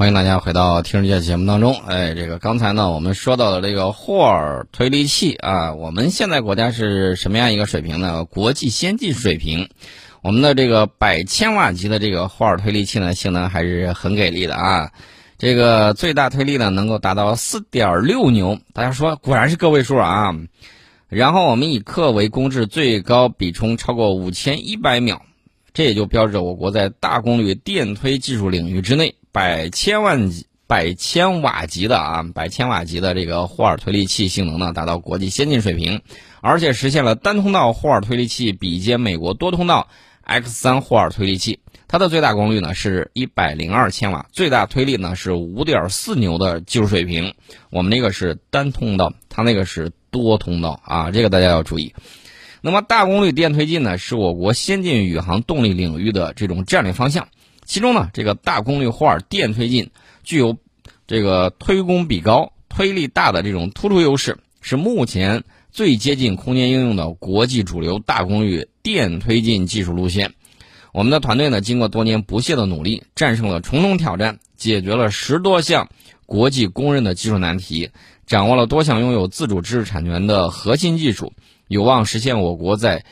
欢迎大家回到《听世界》节目当中。哎，这个刚才呢，我们说到了这个霍尔推力器啊，我们现在国家是什么样一个水平呢？国际先进水平。我们的这个百千瓦级的这个霍尔推力器呢，性能还是很给力的啊。这个最大推力呢，能够达到四点六牛。大家说，果然是个位数啊。然后我们以克为公制，最高比冲超过五千一百秒，这也就标志着我国在大功率电推技术领域之内。百千万级、百千瓦级的啊，百千瓦级的这个霍尔推力器性能呢，达到国际先进水平，而且实现了单通道霍尔推力器比肩美国多通道 X 三霍尔推力器。它的最大功率呢是一百零二千瓦，最大推力呢是五点四牛的技术水平。我们那个是单通道，它那个是多通道啊，这个大家要注意。那么大功率电推进呢，是我国先进宇航动力领域的这种战略方向。其中呢，这个大功率霍尔电推进具有这个推功比高、推力大的这种突出优势，是目前最接近空间应用的国际主流大功率电推进技术路线。我们的团队呢，经过多年不懈的努力，战胜了重重挑战，解决了十多项国际公认的技术难题，掌握了多项拥有自主知识产权的核心技术，有望实现我国在。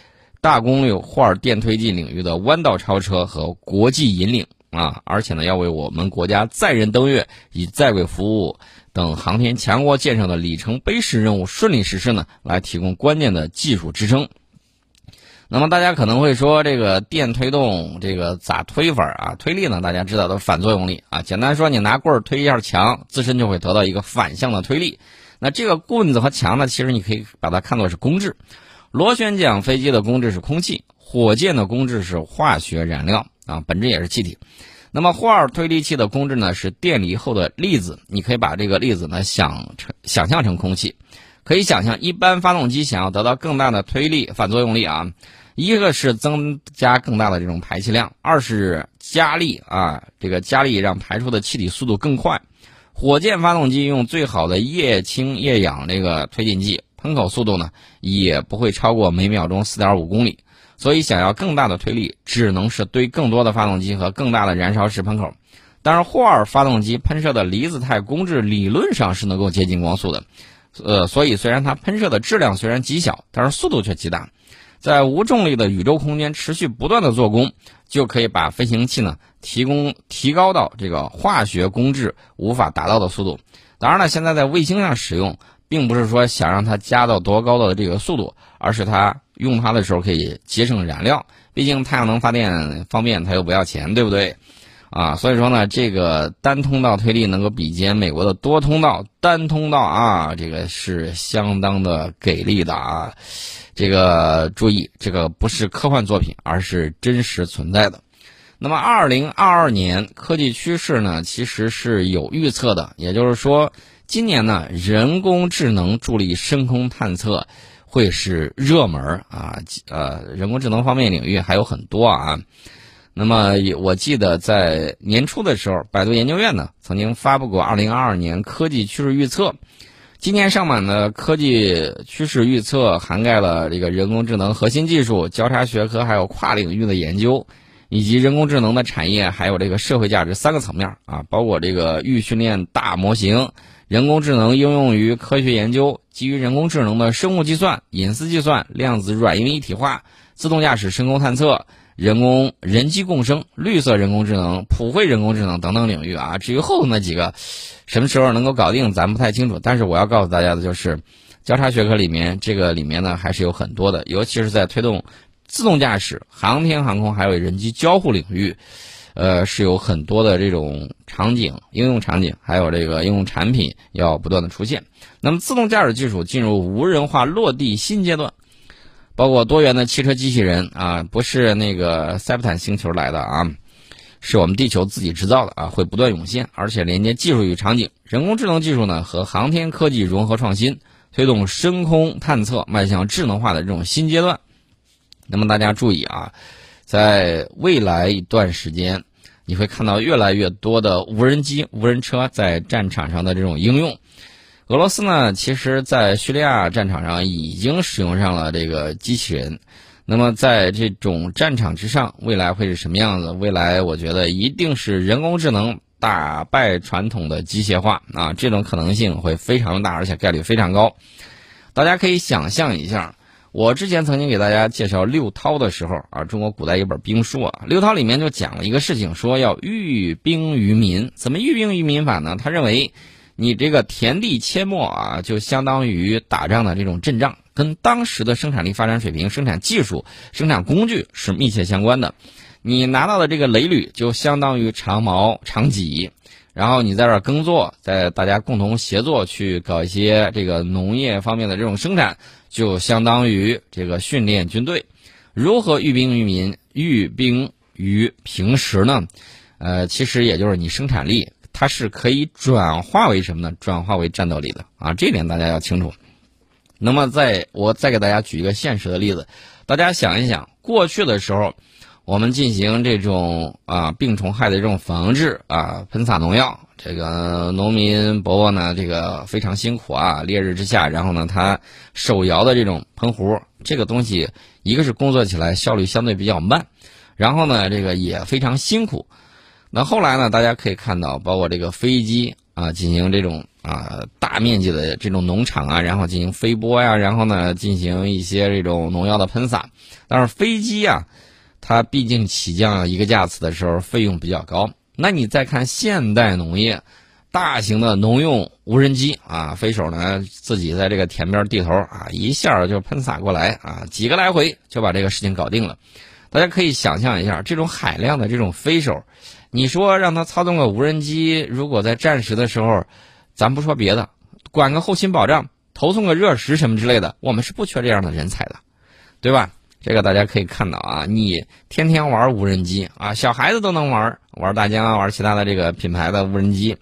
大功率霍尔电推进领域的弯道超车和国际引领啊，而且呢，要为我们国家载人登月、以在轨服务等航天强国建设的里程碑式任务顺利实施呢，来提供关键的技术支撑。那么大家可能会说，这个电推动这个咋推法啊？推力呢，大家知道都是反作用力啊。简单说，你拿棍儿推一下墙，自身就会得到一个反向的推力。那这个棍子和墙呢，其实你可以把它看作是公制。螺旋桨飞机的公制是空气，火箭的公制是化学燃料啊，本质也是气体。那么霍尔推力器的公制呢是电离后的粒子，你可以把这个粒子呢想成想象成空气。可以想象，一般发动机想要得到更大的推力反作用力啊，一个是增加更大的这种排气量，二是加力啊，这个加力让排出的气体速度更快。火箭发动机用最好的液氢液氧这个推进剂。喷口速度呢也不会超过每秒钟四点五公里，所以想要更大的推力，只能是堆更多的发动机和更大的燃烧室喷口。但是霍尔发动机喷射的离子态公制理论上是能够接近光速的，呃，所以虽然它喷射的质量虽然极小，但是速度却极大，在无重力的宇宙空间持续不断的做功，就可以把飞行器呢提供提高到这个化学工质无法达到的速度。当然了，现在在卫星上使用。并不是说想让它加到多高的这个速度，而是它用它的时候可以节省燃料。毕竟太阳能发电方便，它又不要钱，对不对？啊，所以说呢，这个单通道推力能够比肩美国的多通道单通道啊，这个是相当的给力的啊。这个注意，这个不是科幻作品，而是真实存在的。那么，二零二二年科技趋势呢，其实是有预测的，也就是说。今年呢，人工智能助力深空探测会是热门啊！呃，人工智能方面领域还有很多啊。那么，我记得在年初的时候，百度研究院呢曾经发布过二零二二年科技趋势预测。今年上版的科技趋势预测涵盖了这个人工智能核心技术、交叉学科还有跨领域的研究，以及人工智能的产业还有这个社会价值三个层面啊，包括这个预训练大模型。人工智能应用于科学研究，基于人工智能的生物计算、隐私计算、量子软硬一体化、自动驾驶、深空探测、人工人机共生、绿色人工智能、普惠人工智能等等领域啊。至于后头那几个，什么时候能够搞定，咱不太清楚。但是我要告诉大家的就是，交叉学科里面这个里面呢还是有很多的，尤其是在推动自动驾驶、航天航空还有人机交互领域。呃，是有很多的这种场景、应用场景，还有这个应用产品要不断的出现。那么，自动驾驶技术进入无人化落地新阶段，包括多元的汽车机器人啊，不是那个塞普坦星球来的啊，是我们地球自己制造的啊，会不断涌现，而且连接技术与场景。人工智能技术呢和航天科技融合创新，推动深空探测迈向智能化的这种新阶段。那么大家注意啊，在未来一段时间。你会看到越来越多的无人机、无人车在战场上的这种应用。俄罗斯呢，其实在叙利亚战场上已经使用上了这个机器人。那么在这种战场之上，未来会是什么样子？未来我觉得一定是人工智能打败传统的机械化啊，这种可能性会非常大，而且概率非常高。大家可以想象一下，我之前曾经给大家介绍六韬的时候啊，中国古代一本兵书啊，六韬里面就讲了一个事情，说要寓兵于民。怎么寓兵于民法呢？他认为，你这个田地阡陌啊，就相当于打仗的这种阵仗，跟当时的生产力发展水平、生产技术、生产工具是密切相关的。你拿到的这个雷履就相当于长矛长戟，然后你在这儿耕作，在大家共同协作去搞一些这个农业方面的这种生产，就相当于这个训练军队。如何育兵于民、育兵于平时呢？呃，其实也就是你生产力，它是可以转化为什么呢？转化为战斗力的啊，这点大家要清楚。那么，在我再给大家举一个现实的例子，大家想一想，过去的时候。我们进行这种啊病虫害的这种防治啊，喷洒农药，这个农民伯伯呢，这个非常辛苦啊，烈日之下，然后呢，他手摇的这种喷壶，这个东西一个是工作起来效率相对比较慢，然后呢，这个也非常辛苦。那后来呢，大家可以看到，包括这个飞机啊，进行这种啊大面积的这种农场啊，然后进行飞播呀，然后呢，进行一些这种农药的喷洒，但是飞机啊。它毕竟起降一个架次的时候费用比较高，那你再看现代农业，大型的农用无人机啊，飞手呢自己在这个田边地头啊一下就喷洒过来啊，几个来回就把这个事情搞定了。大家可以想象一下，这种海量的这种飞手，你说让他操纵个无人机，如果在战时的时候，咱不说别的，管个后勤保障、投送个热食什么之类的，我们是不缺这样的人才的，对吧？这个大家可以看到啊，你天天玩无人机啊，小孩子都能玩，玩大疆啊，玩其他的这个品牌的无人机。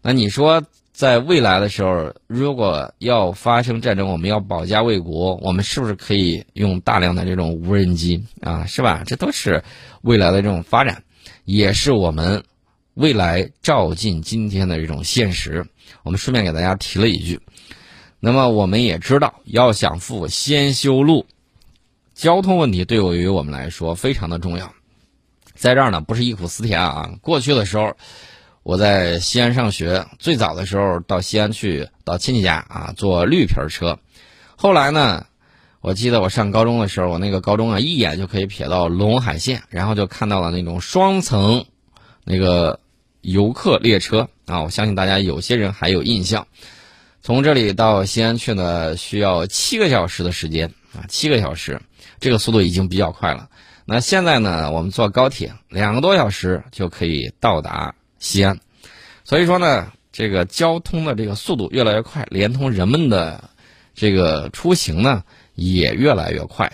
那你说，在未来的时候，如果要发生战争，我们要保家卫国，我们是不是可以用大量的这种无人机啊？是吧？这都是未来的这种发展，也是我们未来照进今天的这种现实。我们顺便给大家提了一句，那么我们也知道，要想富，先修路。交通问题对于我们来说非常的重要，在这儿呢不是忆苦思甜啊。过去的时候，我在西安上学，最早的时候到西安去到亲戚家啊，坐绿皮车。后来呢，我记得我上高中的时候，我那个高中啊，一眼就可以瞥到陇海线，然后就看到了那种双层那个游客列车啊。我相信大家有些人还有印象，从这里到西安去呢，需要七个小时的时间啊，七个小时。这个速度已经比较快了。那现在呢，我们坐高铁两个多小时就可以到达西安。所以说呢，这个交通的这个速度越来越快，连同人们的这个出行呢也越来越快。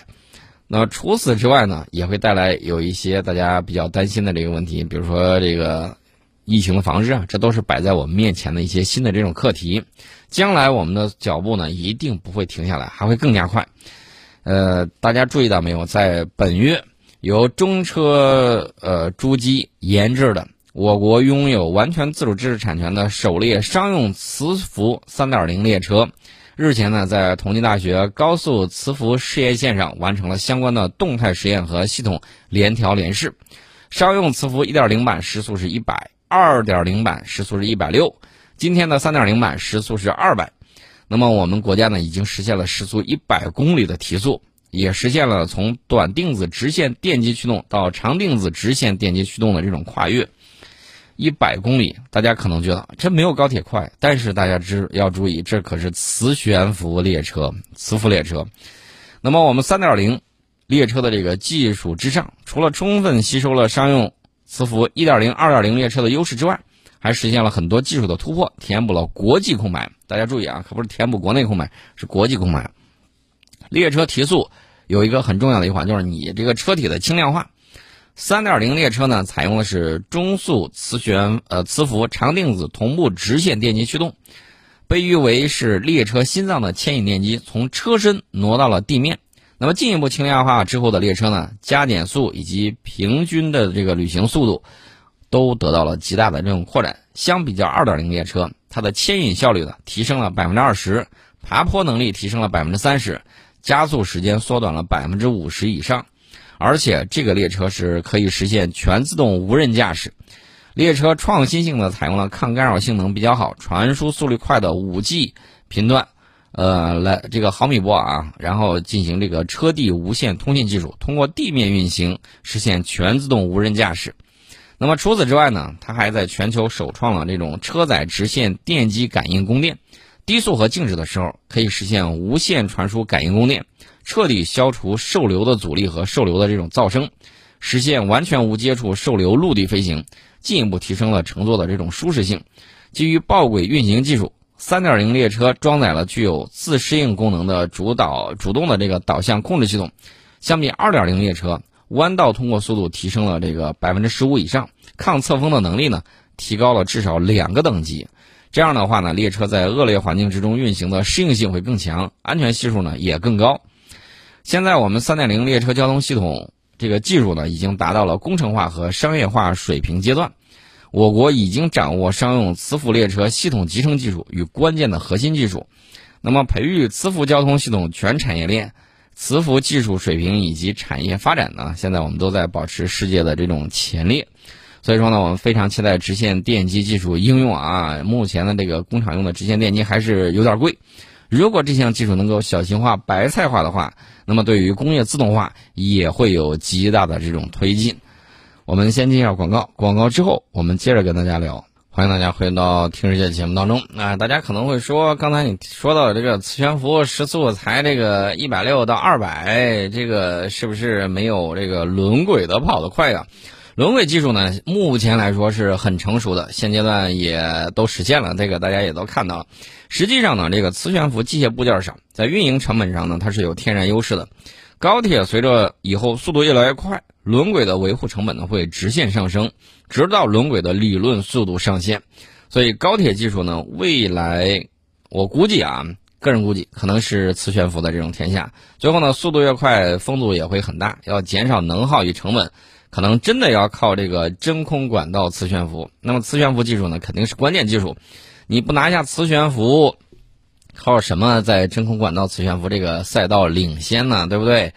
那除此之外呢，也会带来有一些大家比较担心的这个问题，比如说这个疫情的防治啊，这都是摆在我们面前的一些新的这种课题。将来我们的脚步呢，一定不会停下来，还会更加快。呃，大家注意到没有？在本月，由中车呃诸机研制的，我国拥有完全自主知识产权的首列商用磁浮3.0列车，日前呢，在同济大学高速磁浮试验线上完成了相关的动态实验和系统联调联试。商用磁浮1.0版时速是一百，2.0版时速是一百六，今天的3.0版时速是二百。那么我们国家呢，已经实现了时速一百公里的提速，也实现了从短定子直线电机驱动到长定子直线电机驱动的这种跨越。一百公里，大家可能觉得这没有高铁快，但是大家知要注意，这可是磁悬浮列车、磁浮列车。那么我们三点零列车的这个技术之上，除了充分吸收了商用磁浮一点零、二点零列车的优势之外，还实现了很多技术的突破，填补了国际空白。大家注意啊，可不是填补国内空白，是国际空白。列车提速有一个很重要的一环，就是你这个车体的轻量化。三点零列车呢，采用的是中速磁悬呃磁浮长定子同步直线电机驱动，被誉为是列车心脏的牵引电机，从车身挪到了地面。那么进一步轻量化之后的列车呢，加减速以及平均的这个旅行速度。都得到了极大的这种扩展。相比较二点零列车，它的牵引效率呢提升了百分之二十，爬坡能力提升了百分之三十，加速时间缩短了百分之五十以上。而且这个列车是可以实现全自动无人驾驶，列车创新性的采用了抗干扰性能比较好、传输速率快的五 G 频段，呃，来这个毫米波啊，然后进行这个车地无线通信技术，通过地面运行实现全自动无人驾驶。那么除此之外呢，它还在全球首创了这种车载直线电机感应供电，低速和静止的时候可以实现无线传输感应供电，彻底消除受流的阻力和受流的这种噪声，实现完全无接触受流陆地飞行，进一步提升了乘坐的这种舒适性。基于爆轨运行技术，3.0列车装载了具有自适应功能的主导主动的这个导向控制系统，相比2.0列车。弯道通过速度提升了这个百分之十五以上，抗侧风的能力呢提高了至少两个等级。这样的话呢，列车在恶劣环境之中运行的适应性会更强，安全系数呢也更高。现在我们三点零列车交通系统这个技术呢已经达到了工程化和商业化水平阶段，我国已经掌握商用磁浮列车系统集成技术与关键的核心技术。那么，培育磁浮交通系统全产业链。磁浮技术水平以及产业发展呢，现在我们都在保持世界的这种前列，所以说呢，我们非常期待直线电机技术应用啊。目前的这个工厂用的直线电机还是有点贵，如果这项技术能够小型化、白菜化的话，那么对于工业自动化也会有极大的这种推进。我们先进一下广告，广告之后我们接着跟大家聊。欢迎大家回到听世界节目当中啊！大家可能会说，刚才你说到这个磁悬浮时速才这个一百六到二百，这个是不是没有这个轮轨的跑得快呀？轮轨技术呢，目前来说是很成熟的，现阶段也都实现了，这个大家也都看到了。实际上呢，这个磁悬浮机械部件上，在运营成本上呢，它是有天然优势的。高铁随着以后速度越来越快。轮轨的维护成本呢会直线上升，直到轮轨的理论速度上限。所以高铁技术呢，未来我估计啊，个人估计可能是磁悬浮的这种天下。最后呢，速度越快，风阻也会很大，要减少能耗与成本，可能真的要靠这个真空管道磁悬浮。那么磁悬浮技术呢，肯定是关键技术。你不拿下磁悬浮，靠什么在真空管道磁悬浮这个赛道领先呢？对不对？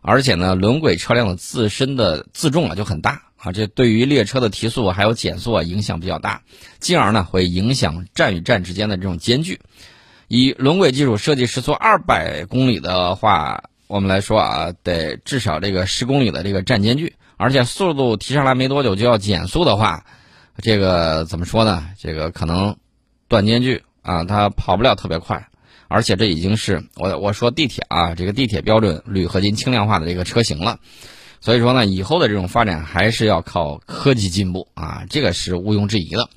而且呢，轮轨车辆的自身的自重啊就很大啊，这对于列车的提速还有减速啊影响比较大，进而呢会影响站与站之间的这种间距。以轮轨技术设计时速二百公里的话，我们来说啊，得至少这个十公里的这个站间距，而且速度提上来没多久就要减速的话，这个怎么说呢？这个可能断间距啊，它跑不了特别快。而且这已经是我我说地铁啊，这个地铁标准铝合金轻量化的这个车型了，所以说呢，以后的这种发展还是要靠科技进步啊，这个是毋庸置疑的。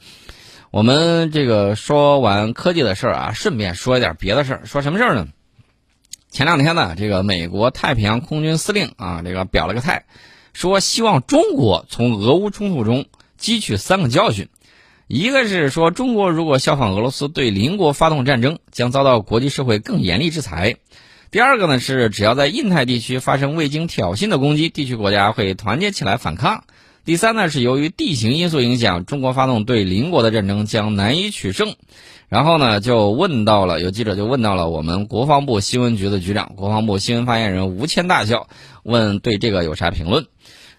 我们这个说完科技的事儿啊，顺便说一点别的事儿。说什么事儿呢？前两天呢，这个美国太平洋空军司令啊，这个表了个态，说希望中国从俄乌冲突中汲取三个教训。一个是说，中国如果效仿俄罗斯对邻国发动战争，将遭到国际社会更严厉制裁；第二个呢是，只要在印太地区发生未经挑衅的攻击，地区国家会团结起来反抗；第三呢是，由于地形因素影响，中国发动对邻国的战争将难以取胜。然后呢，就问到了有记者就问到了我们国防部新闻局的局长、国防部新闻发言人吴谦大校，问对这个有啥评论？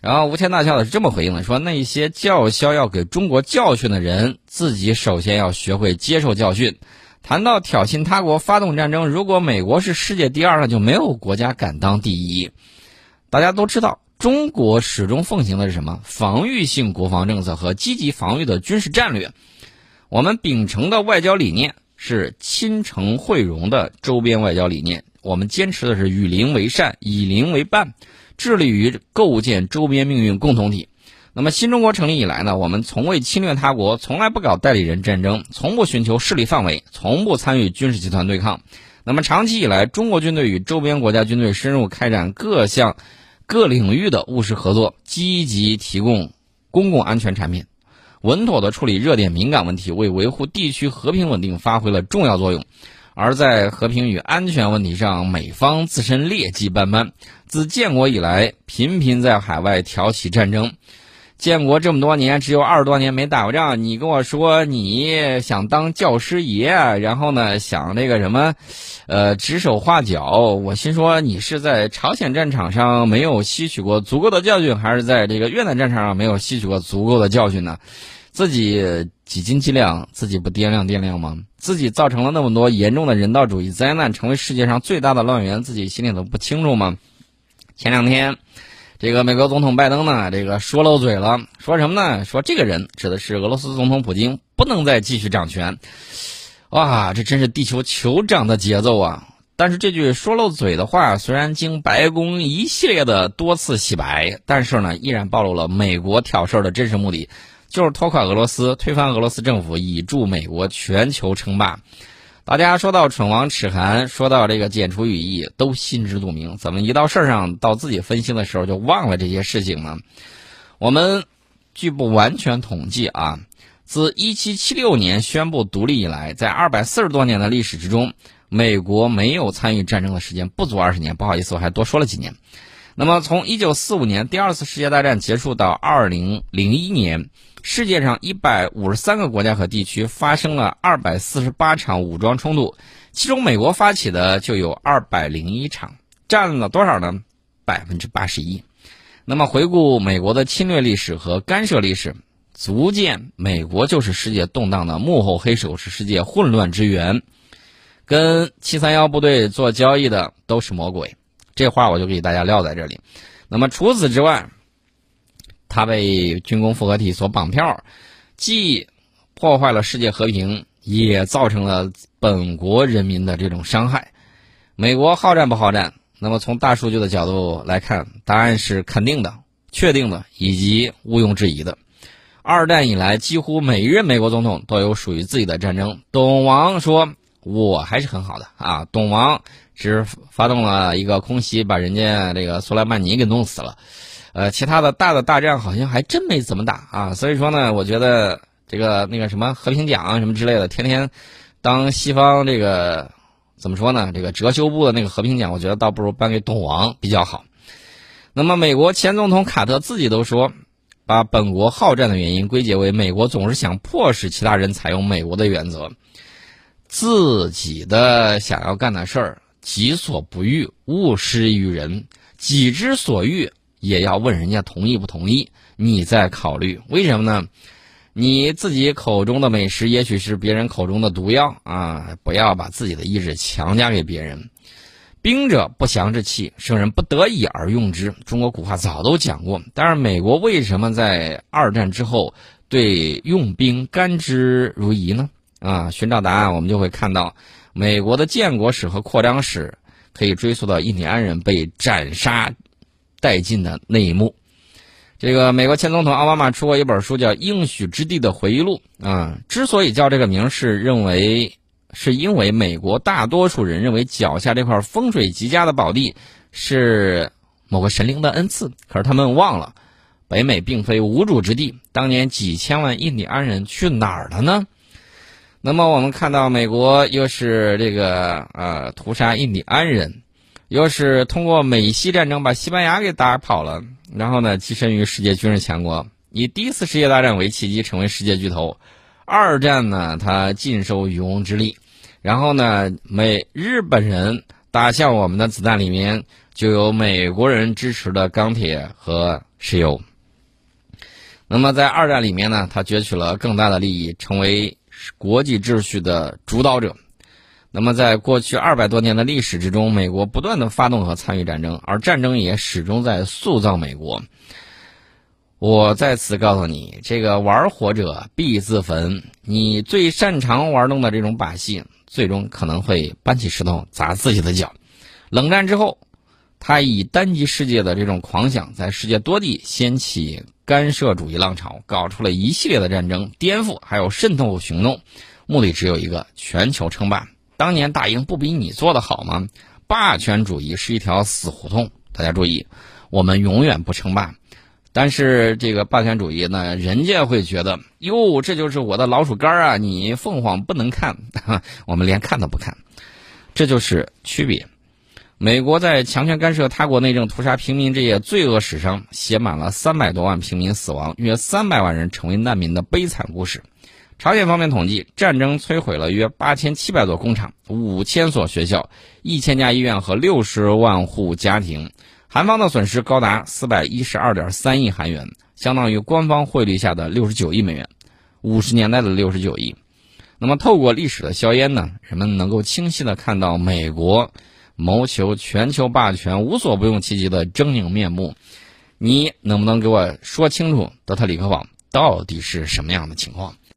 然后吴谦大校的是这么回应的：说那些叫嚣要给中国教训的人，自己首先要学会接受教训。谈到挑衅他国发动战争，如果美国是世界第二，那就没有国家敢当第一。大家都知道，中国始终奉行的是什么？防御性国防政策和积极防御的军事战略。我们秉承的外交理念是亲诚惠容的周边外交理念。我们坚持的是与邻为善，以邻为伴。致力于构建周边命运共同体。那么，新中国成立以来呢，我们从未侵略他国，从来不搞代理人战争，从不寻求势力范围，从不参与军事集团对抗。那么，长期以来，中国军队与周边国家军队深入开展各项、各领域的务实合作，积极提供公共安全产品，稳妥地处理热点敏感问题，为维护地区和平稳定发挥了重要作用。而在和平与安全问题上，美方自身劣迹斑斑。自建国以来，频频在海外挑起战争，建国这么多年，只有二十多年没打过仗。你跟我说你想当教师爷，然后呢想那个什么，呃，指手画脚。我心说你是在朝鲜战场上没有吸取过足够的教训，还是在这个越南战场上没有吸取过足够的教训呢？自己几斤几两，自己不掂量掂量吗？自己造成了那么多严重的人道主义灾难，成为世界上最大的乱源，自己心里头不清楚吗？前两天。这个美国总统拜登呢，这个说漏嘴了，说什么呢？说这个人指的是俄罗斯总统普京，不能再继续掌权。哇，这真是地球酋长的节奏啊！但是这句说漏嘴的话，虽然经白宫一系列的多次洗白，但是呢，依然暴露了美国挑事儿的真实目的，就是拖垮俄罗斯，推翻俄罗斯政府，以助美国全球称霸。大家说到唇亡齿寒，说到这个剪除羽翼，都心知肚明。怎么一到事儿上，到自己分心的时候就忘了这些事情呢？我们据不完全统计啊，自1776年宣布独立以来，在240多年的历史之中，美国没有参与战争的时间不足二十年。不好意思，我还多说了几年。那么，从1945年第二次世界大战结束到2001年。世界上一百五十三个国家和地区发生了二百四十八场武装冲突，其中美国发起的就有二百零一场，占了多少呢？百分之八十一。那么回顾美国的侵略历史和干涉历史，足见美国就是世界动荡的幕后黑手，是世界混乱之源。跟七三幺部队做交易的都是魔鬼，这话我就给大家撂在这里。那么除此之外。他被军工复合体所绑票，既破坏了世界和平，也造成了本国人民的这种伤害。美国好战不好战？那么从大数据的角度来看，答案是肯定的、确定的以及毋庸置疑的。二战以来，几乎每一任美国总统都有属于自己的战争。董王说：“我还是很好的啊。”董王只发动了一个空袭，把人家这个苏莱曼尼给弄死了。呃，其他的大的大战好像还真没怎么打啊，所以说呢，我觉得这个那个什么和平奖什么之类的，天天当西方这个怎么说呢？这个哲修部的那个和平奖，我觉得倒不如颁给董王比较好。那么，美国前总统卡特自己都说，把本国好战的原因归结为美国总是想迫使其他人采用美国的原则，自己的想要干的事儿，己所不欲，勿施于人，己之所欲。也要问人家同意不同意，你再考虑。为什么呢？你自己口中的美食，也许是别人口中的毒药啊！不要把自己的意志强加给别人。兵者不祥之器，圣人不得已而用之。中国古话早都讲过。但是美国为什么在二战之后对用兵甘之如饴呢？啊，寻找答案，我们就会看到美国的建国史和扩张史可以追溯到印第安人被斩杀。殆尽的那一幕，这个美国前总统奥巴马出过一本书，叫《应许之地的回忆录》啊。之所以叫这个名，是认为是因为美国大多数人认为脚下这块风水极佳的宝地是某个神灵的恩赐，可是他们忘了，北美并非无主之地。当年几千万印第安人去哪儿了呢？那么我们看到，美国又是这个呃屠杀印第安人。又是通过美西战争把西班牙给打跑了，然后呢，跻身于世界军事强国，以第一次世界大战为契机成为世界巨头。二战呢，他尽收渔翁之利，然后呢，美日本人打向我们的子弹里面就有美国人支持的钢铁和石油。那么在二战里面呢，他攫取了更大的利益，成为国际秩序的主导者。那么，在过去二百多年的历史之中，美国不断的发动和参与战争，而战争也始终在塑造美国。我在此告诉你，这个玩火者必自焚。你最擅长玩弄的这种把戏，最终可能会搬起石头砸自己的脚。冷战之后，他以单极世界的这种狂想，在世界多地掀起干涉主义浪潮，搞出了一系列的战争、颠覆还有渗透行动，目的只有一个：全球称霸。当年大英不比你做的好吗？霸权主义是一条死胡同。大家注意，我们永远不称霸。但是这个霸权主义呢，人家会觉得哟，这就是我的老鼠干啊！你凤凰不能看，我们连看都不看。这就是区别。美国在强权干涉他国内政、屠杀平民这些罪恶史上，写满了三百多万平民死亡、约三百万人成为难民的悲惨故事。朝鲜方面统计，战争摧毁了约八千七百座工厂、五千所学校、一千家医院和六十万户家庭。韩方的损失高达四百一十二点三亿韩元，相当于官方汇率下的六十九亿美元，五十年代的六十九亿。那么，透过历史的硝烟呢，人们能够清晰的看到美国。谋求全球霸权、无所不用其极的狰狞面目，你能不能给我说清楚德特里克堡到底是什么样的情况？